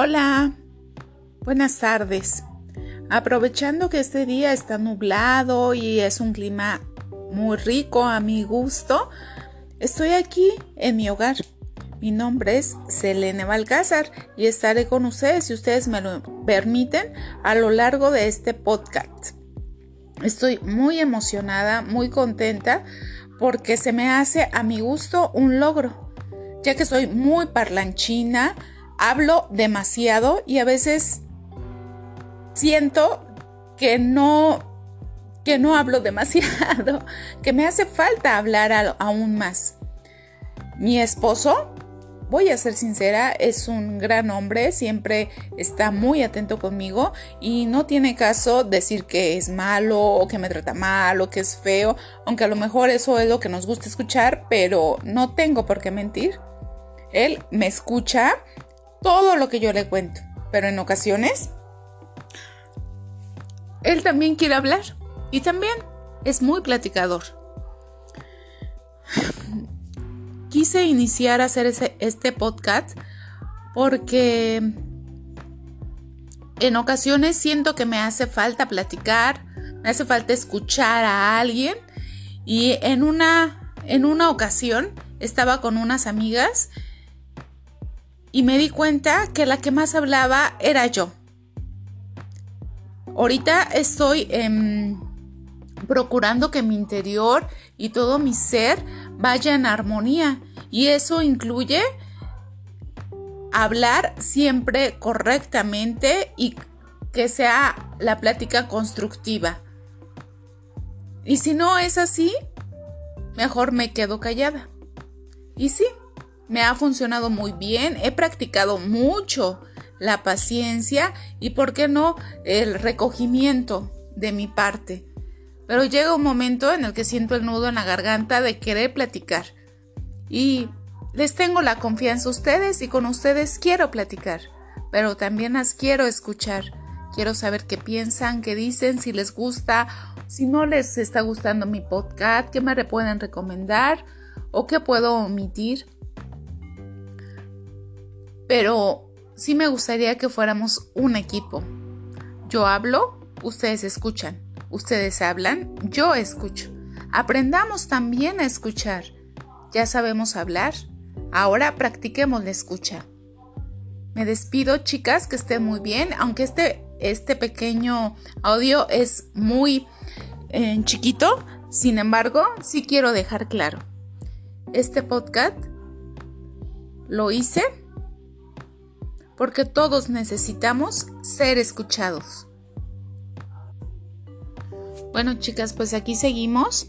Hola, buenas tardes. Aprovechando que este día está nublado y es un clima muy rico a mi gusto, estoy aquí en mi hogar. Mi nombre es Selene Balcázar y estaré con ustedes, si ustedes me lo permiten, a lo largo de este podcast. Estoy muy emocionada, muy contenta porque se me hace a mi gusto un logro, ya que soy muy parlanchina, hablo demasiado y a veces siento que no que no hablo demasiado, que me hace falta hablar aún más. Mi esposo, voy a ser sincera, es un gran hombre, siempre está muy atento conmigo y no tiene caso decir que es malo o que me trata mal o que es feo, aunque a lo mejor eso es lo que nos gusta escuchar, pero no tengo por qué mentir. Él me escucha todo lo que yo le cuento, pero en ocasiones él también quiere hablar y también es muy platicador. Quise iniciar a hacer este podcast porque en ocasiones siento que me hace falta platicar, me hace falta escuchar a alguien y en una, en una ocasión estaba con unas amigas y me di cuenta que la que más hablaba era yo. Ahorita estoy em, procurando que mi interior y todo mi ser vaya en armonía y eso incluye hablar siempre correctamente y que sea la plática constructiva. Y si no es así, mejor me quedo callada. Y sí, me ha funcionado muy bien, he practicado mucho la paciencia y, ¿por qué no?, el recogimiento de mi parte. Pero llega un momento en el que siento el nudo en la garganta de querer platicar. Y les tengo la confianza a ustedes y con ustedes quiero platicar, pero también las quiero escuchar. Quiero saber qué piensan, qué dicen, si les gusta, si no les está gustando mi podcast, qué me pueden recomendar o qué puedo omitir pero sí me gustaría que fuéramos un equipo. Yo hablo, ustedes escuchan, ustedes hablan, yo escucho. Aprendamos también a escuchar. Ya sabemos hablar, ahora practiquemos la escucha. Me despido, chicas, que estén muy bien, aunque este, este pequeño audio es muy eh, chiquito, sin embargo, sí quiero dejar claro. Este podcast lo hice porque todos necesitamos ser escuchados. Bueno chicas, pues aquí seguimos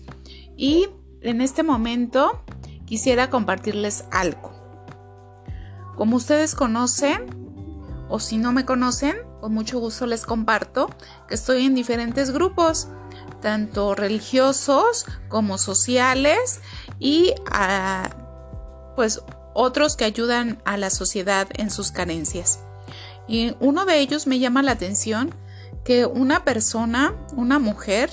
y en este momento quisiera compartirles algo. Como ustedes conocen, o si no me conocen, con mucho gusto les comparto que estoy en diferentes grupos, tanto religiosos como sociales y ah, pues otros que ayudan a la sociedad en sus carencias. Y uno de ellos me llama la atención que una persona, una mujer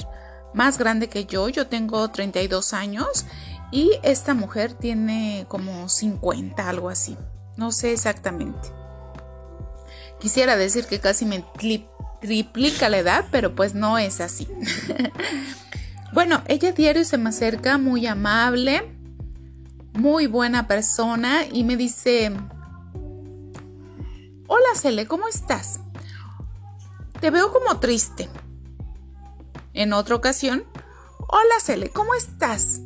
más grande que yo, yo tengo 32 años y esta mujer tiene como 50, algo así, no sé exactamente. Quisiera decir que casi me triplica la edad, pero pues no es así. bueno, ella diario se me acerca muy amable, muy buena persona y me dice, hola Cele, ¿cómo estás? Te veo como triste. En otra ocasión, hola Cele, ¿cómo estás?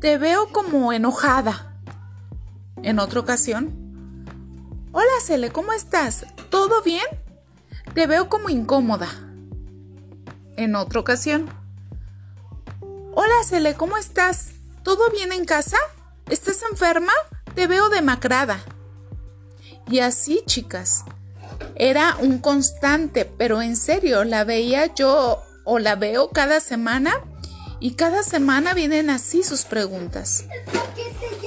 Te veo como enojada. En otra ocasión, hola Cele, ¿cómo estás? ¿Todo bien? Te veo como incómoda. En otra ocasión, hola Cele, ¿cómo estás? ¿Todo bien en casa? ¿Estás enferma? Te veo demacrada. Y así, chicas, era un constante, pero en serio, la veía yo o la veo cada semana y cada semana vienen así sus preguntas.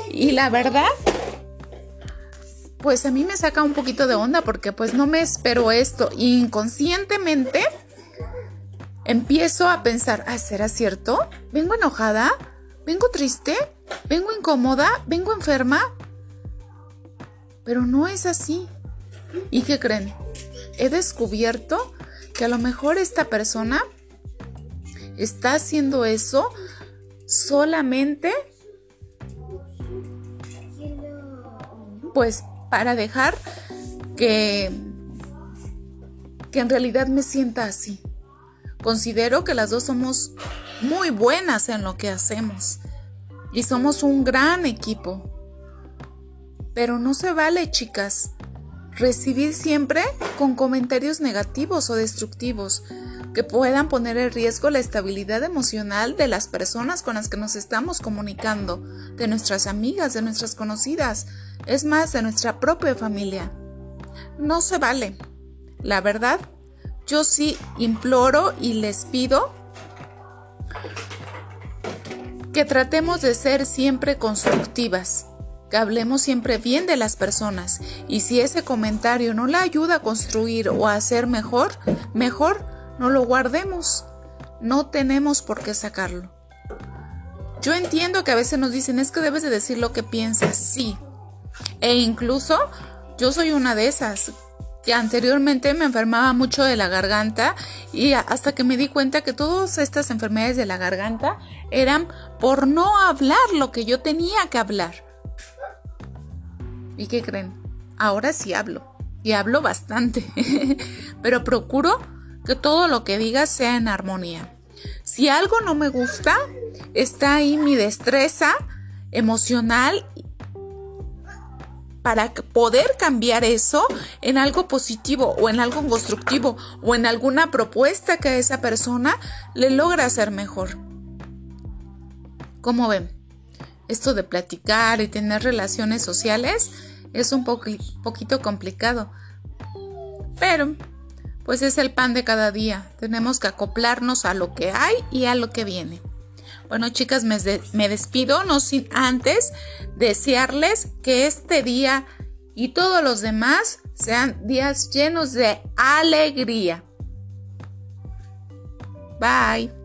Y la verdad, pues a mí me saca un poquito de onda porque pues no me espero esto. inconscientemente empiezo a pensar, ah, ¿será cierto? ¿Vengo enojada? ¿Vengo triste? ¿Vengo incómoda? ¿Vengo enferma? Pero no es así. ¿Y qué creen? He descubierto que a lo mejor esta persona está haciendo eso solamente pues para dejar que que en realidad me sienta así. Considero que las dos somos muy buenas en lo que hacemos y somos un gran equipo. Pero no se vale, chicas, recibir siempre con comentarios negativos o destructivos que puedan poner en riesgo la estabilidad emocional de las personas con las que nos estamos comunicando, de nuestras amigas, de nuestras conocidas, es más, de nuestra propia familia. No se vale. La verdad, yo sí imploro y les pido que tratemos de ser siempre constructivas, que hablemos siempre bien de las personas y si ese comentario no la ayuda a construir o a hacer mejor, mejor no lo guardemos. No tenemos por qué sacarlo. Yo entiendo que a veces nos dicen es que debes de decir lo que piensas, sí. E incluso yo soy una de esas que anteriormente me enfermaba mucho de la garganta y hasta que me di cuenta que todas estas enfermedades de la garganta eran por no hablar lo que yo tenía que hablar. ¿Y qué creen? Ahora sí hablo y hablo bastante, pero procuro que todo lo que diga sea en armonía. Si algo no me gusta, está ahí mi destreza emocional para poder cambiar eso en algo positivo o en algo constructivo o en alguna propuesta que a esa persona le logra hacer mejor. ¿Cómo ven? Esto de platicar y tener relaciones sociales es un poquito complicado. Pero, pues es el pan de cada día. Tenemos que acoplarnos a lo que hay y a lo que viene. Bueno, chicas, me, despido, no sin antes desearles que este día y todos los demás sean días llenos de alegría. Bye.